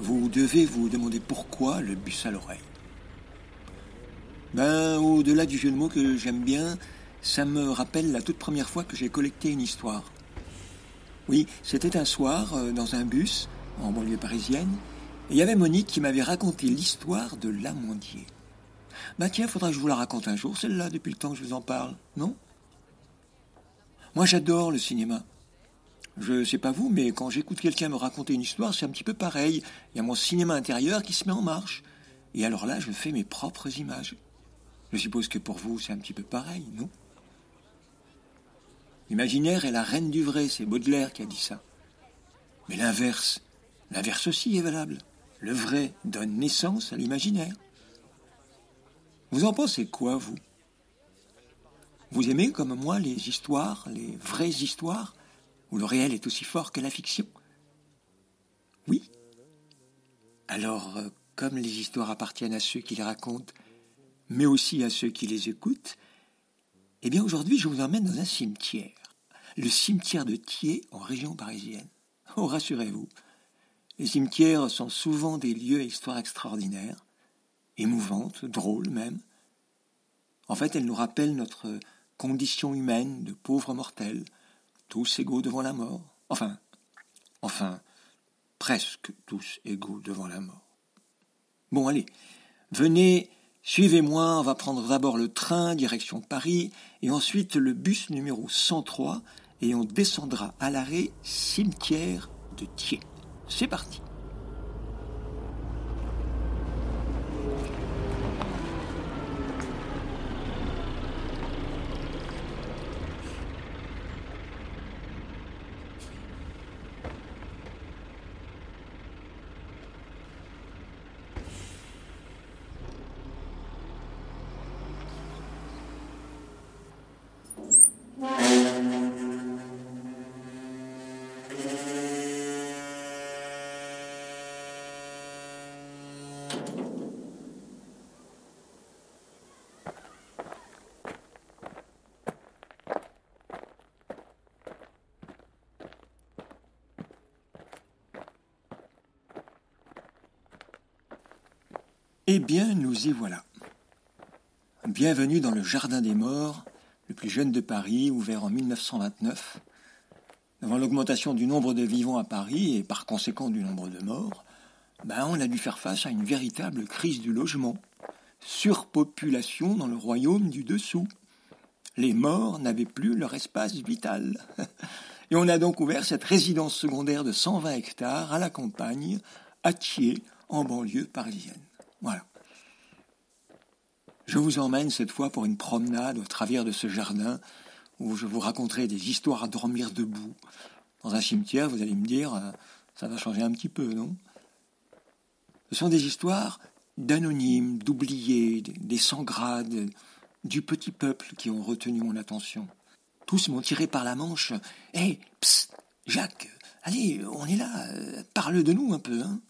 Vous devez vous demander pourquoi le bus à l'oreille. Ben, au-delà du jeu de mots que j'aime bien, ça me rappelle la toute première fois que j'ai collecté une histoire. Oui, c'était un soir, euh, dans un bus, en banlieue parisienne, et il y avait Monique qui m'avait raconté l'histoire de l'amandier. Bah tiens, faudra que je vous la raconte un jour, celle-là, depuis le temps que je vous en parle, non? Moi, j'adore le cinéma. Je sais pas vous, mais quand j'écoute quelqu'un me raconter une histoire, c'est un petit peu pareil. Il y a mon cinéma intérieur qui se met en marche. Et alors là, je fais mes propres images. Je suppose que pour vous, c'est un petit peu pareil, non? L'imaginaire est la reine du vrai, c'est Baudelaire qui a dit ça. Mais l'inverse, l'inverse aussi est valable. Le vrai donne naissance à l'imaginaire. Vous en pensez quoi, vous? Vous aimez, comme moi, les histoires, les vraies histoires, où le réel est aussi fort que la fiction? Oui Alors, euh, comme les histoires appartiennent à ceux qui les racontent, mais aussi à ceux qui les écoutent, eh bien aujourd'hui je vous emmène dans un cimetière, le cimetière de Thiers en région parisienne. Oh, rassurez-vous, les cimetières sont souvent des lieux à histoire extraordinaire, émouvantes, drôles même. En fait, elles nous rappellent notre condition humaine de pauvres mortels, tous égaux devant la mort. Enfin, enfin, presque tous égaux devant la mort. Bon, allez, venez Suivez-moi, on va prendre d'abord le train direction Paris et ensuite le bus numéro 103 et on descendra à l'arrêt cimetière de Thiers. C'est parti. Eh bien, nous y voilà. Bienvenue dans le Jardin des Morts, le plus jeune de Paris, ouvert en 1929. Devant l'augmentation du nombre de vivants à Paris et par conséquent du nombre de morts, ben, on a dû faire face à une véritable crise du logement. Surpopulation dans le royaume du dessous. Les morts n'avaient plus leur espace vital. Et on a donc ouvert cette résidence secondaire de 120 hectares à la campagne, à Thiers, en banlieue parisienne. Voilà. Je vous emmène cette fois pour une promenade au travers de ce jardin où je vous raconterai des histoires à dormir debout. Dans un cimetière, vous allez me dire, euh, ça va changer un petit peu, non? Ce sont des histoires d'anonymes, d'oubliés, des sans-grades, du petit peuple qui ont retenu mon attention. Tous m'ont tiré par la manche. Hé, hey, psst, Jacques, allez, on est là, euh, parle de nous un peu, hein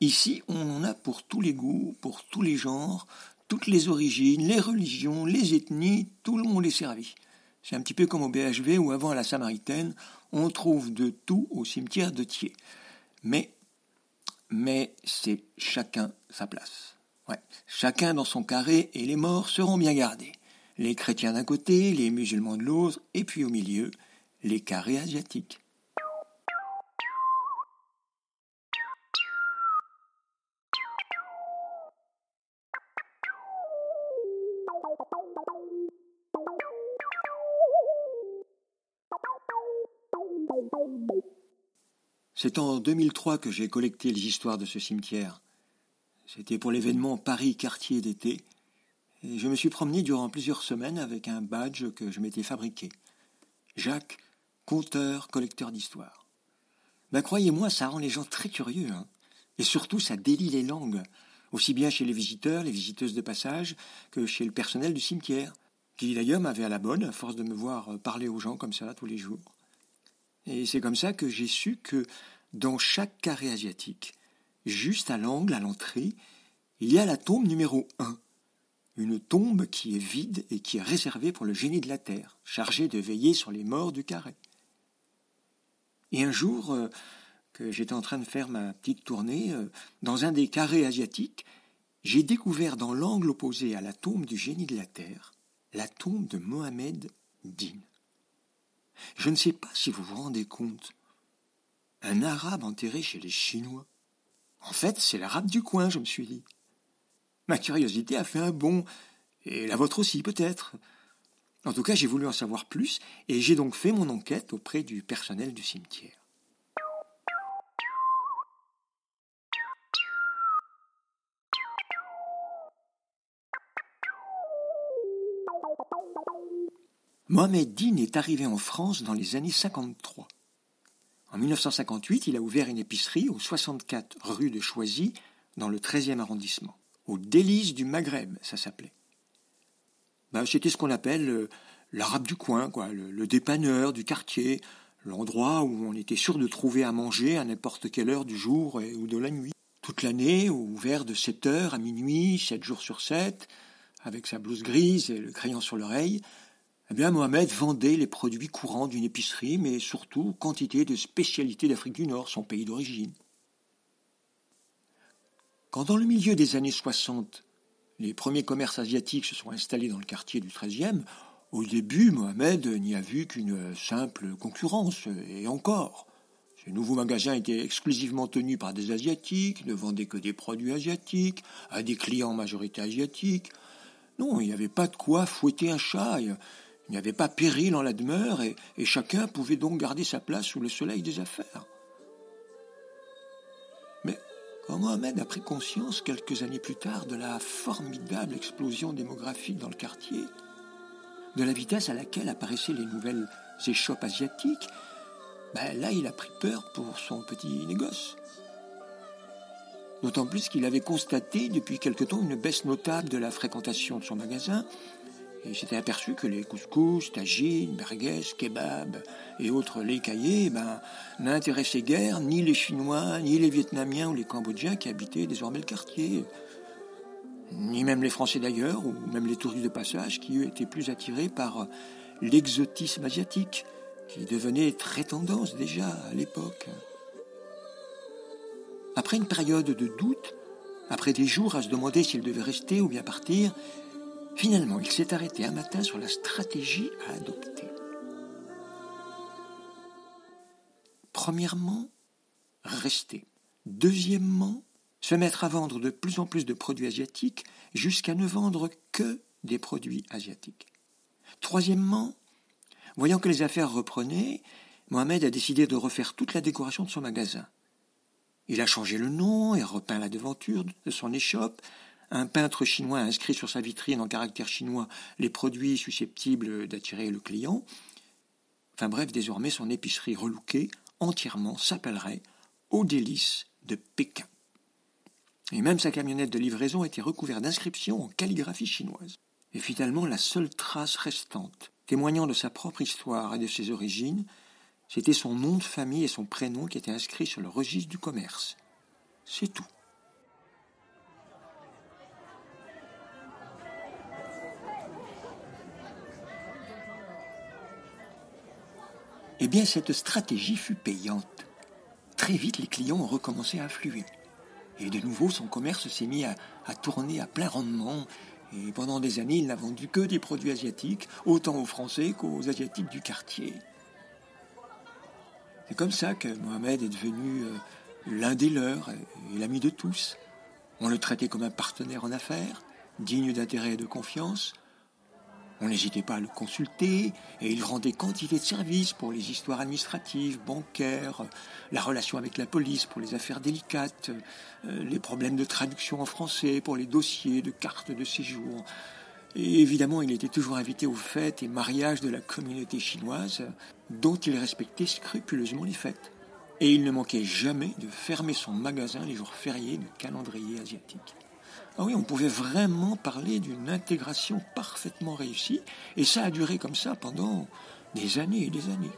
Ici, on en a pour tous les goûts, pour tous les genres, toutes les origines, les religions, les ethnies, tout le monde est servi. C'est un petit peu comme au BHV où avant à la Samaritaine, on trouve de tout au cimetière de Thiers. Mais, mais c'est chacun sa place. Ouais, chacun dans son carré et les morts seront bien gardés. Les chrétiens d'un côté, les musulmans de l'autre, et puis au milieu, les carrés asiatiques. C'est en 2003 que j'ai collecté les histoires de ce cimetière. C'était pour l'événement Paris quartier d'été, et je me suis promené durant plusieurs semaines avec un badge que je m'étais fabriqué. Jacques, conteur, collecteur d'histoires. Ben croyez-moi, ça rend les gens très curieux, hein. et surtout ça délie les langues. aussi bien chez les visiteurs, les visiteuses de passage, que chez le personnel du cimetière, qui d'ailleurs m'avait à la bonne, à force de me voir parler aux gens comme ça tous les jours. Et c'est comme ça que j'ai su que dans chaque carré asiatique, juste à l'angle, à l'entrée, il y a la tombe numéro 1. Une tombe qui est vide et qui est réservée pour le génie de la terre, chargé de veiller sur les morts du carré. Et un jour, euh, que j'étais en train de faire ma petite tournée, euh, dans un des carrés asiatiques, j'ai découvert dans l'angle opposé à la tombe du génie de la terre, la tombe de Mohamed Din. Je ne sais pas si vous vous rendez compte. Un arabe enterré chez les Chinois. En fait, c'est l'arabe du coin, je me suis dit. Ma curiosité a fait un bond, et la vôtre aussi peut-être. En tout cas, j'ai voulu en savoir plus, et j'ai donc fait mon enquête auprès du personnel du cimetière. Mohamed Din est arrivé en France dans les années 53. En 1958, il a ouvert une épicerie au 64 rue de Choisy, dans le 13e arrondissement. Au délice du Maghreb, ça s'appelait. Ben, c'était ce qu'on appelle euh, l'arabe du coin, le, dépanneur du quartier, l'endroit où on était sûr de trouver à manger à n'importe quelle heure du jour ou de la nuit. Toute l'année, ouvert de 7 heures à minuit, 7 jours sur 7, avec sa blouse grise et le crayon sur l'oreille, eh bien, Mohamed vendait les produits courants d'une épicerie, mais surtout quantité de spécialités d'Afrique du Nord, son pays d'origine. Quand dans le milieu des années 60, les premiers commerces asiatiques se sont installés dans le quartier du 13e, au début, Mohamed n'y a vu qu'une simple concurrence, et encore. Ces nouveaux magasins étaient exclusivement tenus par des Asiatiques, ne vendaient que des produits asiatiques, à des clients majorité asiatiques. Non, il n'y avait pas de quoi fouetter un chat. Il n'y avait pas péril en la demeure et, chacun pouvait donc garder sa place sous le soleil des affaires. Mais quand Mohamed a pris conscience quelques années plus tard de la formidable explosion démographique dans le quartier, de la vitesse à laquelle apparaissaient les nouvelles échoppes asiatiques, ben là il a pris peur pour son petit négoce. D'autant plus qu'il avait constaté depuis quelque temps une baisse notable de la fréquentation de son magasin et s'était aperçu que les couscous, tagines, merguez, kebabs et autres laits caillés ben, n'intéressaient guère ni les Chinois, ni les Vietnamiens ou les Cambodgiens qui habitaient désormais le quartier, ni même les Français d'ailleurs, ou même les touristes de passage qui, étaient plus attirés par l'exotisme asiatique, qui devenait très tendance déjà à l'époque. Après une période de doute, après des jours à se demander s'il devait rester ou bien partir, Finalement, il s'est arrêté un matin sur la stratégie à adopter. Premièrement, rester. Deuxièmement, se mettre à vendre de plus en plus de produits asiatiques jusqu'à ne vendre que des produits asiatiques. Troisièmement, voyant que les affaires reprenaient, Mohamed a décidé de refaire toute la décoration de son magasin. Il a changé le nom et repeint la devanture de son échoppe, un peintre chinois a inscrit sur sa vitrine en caractère chinois les produits susceptibles d'attirer le client. Enfin bref, désormais son épicerie relookée entièrement s'appellerait Au délice de Pékin. Et même sa camionnette de livraison était recouverte d'inscriptions en calligraphie chinoise. Et finalement, la seule trace restante, témoignant de sa propre histoire et de ses origines, c'était son nom de famille et son prénom qui étaient inscrits sur le registre du commerce. C'est tout. Eh bien, cette stratégie fut payante. Très vite, les clients ont recommencé à affluer. Et de nouveau, son commerce s'est mis à, tourner à plein rendement. Et pendant des années, il n'a vendu que des produits asiatiques, autant aux Français qu'aux Asiatiques du quartier. C'est comme ça que Mohamed est devenu euh, l'un des leurs et l'ami de tous. On le traitait comme un partenaire en affaires, digne d'intérêt et de confiance. On n'hésitait pas à le consulter et il rendait quantité de services pour les histoires administratives, bancaires, la relation avec la police pour les affaires délicates, euh, les problèmes de traduction en français pour les dossiers de cartes de séjour. Et évidemment, il était toujours invité aux fêtes et mariages de la communauté chinoise, dont il respectait scrupuleusement les fêtes. Et il ne manquait jamais de fermer son magasin les jours fériés du calendrier asiatique. Ah oui, on pouvait vraiment parler d'une intégration parfaitement réussie, et ça a duré comme ça pendant des années et des années.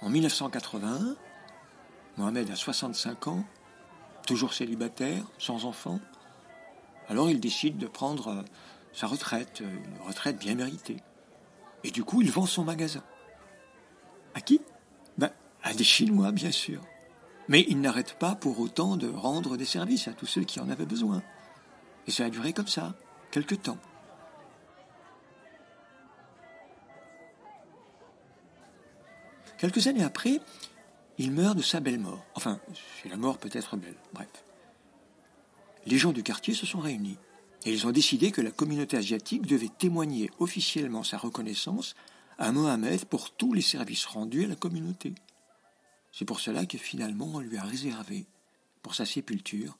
En 1981, Mohamed a 65 ans, toujours célibataire, sans enfant. Alors il décide de prendre euh, sa retraite, euh, une retraite bien méritée. Et du coup, il vend son magasin. À qui? À des Chinois, bien sûr. Mais il n'arrête pas pour autant de rendre des services à tous ceux qui en avaient besoin. Et ça a duré comme ça, quelque temps. Quelques années après, il meurt de sa belle mort. Enfin, c'est la mort peut-être belle, bref. Les gens du quartier se sont réunis et ils ont décidé que la communauté asiatique devait témoigner officiellement sa reconnaissance à Mohamed pour tous les services rendus à la communauté. C'est pour cela que finalement on lui a réservé, pour sa sépulture,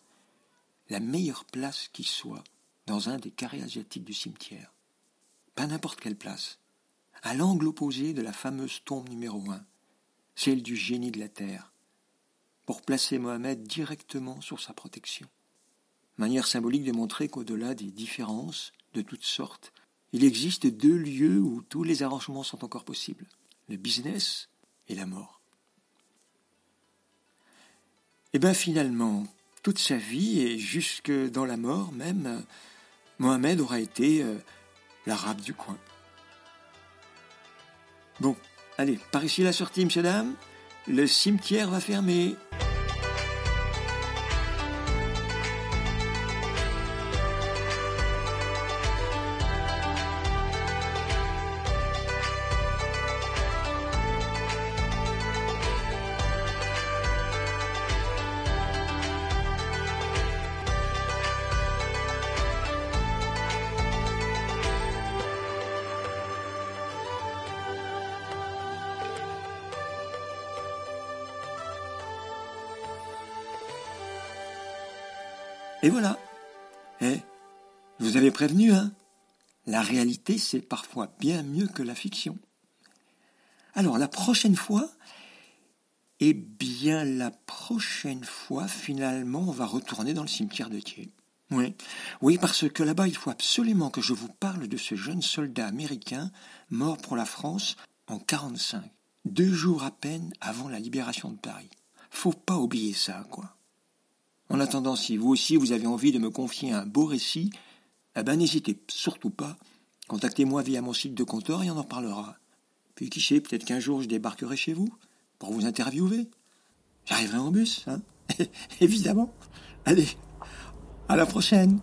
la meilleure place qui soit dans un des carrés asiatiques du cimetière. Pas n'importe quelle place. À l'angle opposé de la fameuse tombe numéro un, celle du génie de la terre, pour placer Mohamed directement sur sa protection. Manière symbolique de montrer qu'au-delà des différences de toutes sortes, il existe deux lieux où tous les arrangements sont encore possibles, le business et la mort. Et eh bien finalement, toute sa vie et jusque dans la mort même, Mohamed aura été euh, l'arabe du coin. Bon, allez, par ici la sortie, messieurs, dames. Le cimetière va fermer. Et voilà. Eh, vous avez prévenu, hein La réalité, c'est parfois bien mieux que la fiction. Alors, la prochaine fois, eh bien, la prochaine fois, finalement, on va retourner dans le cimetière de Thiers. Oui, oui, parce que là-bas, il faut absolument que je vous parle de ce jeune soldat américain mort pour la France en 45, deux jours à peine avant la libération de Paris. Faut pas oublier ça, quoi. En attendant, si vous aussi vous avez envie de me confier un beau récit, eh ben n'hésitez surtout pas. Contactez-moi via mon site de comptoir et on en parlera. Puis qui sait, peut-être qu'un jour je débarquerai chez vous pour vous interviewer. J'arriverai en bus, hein Évidemment. Allez, à la prochaine.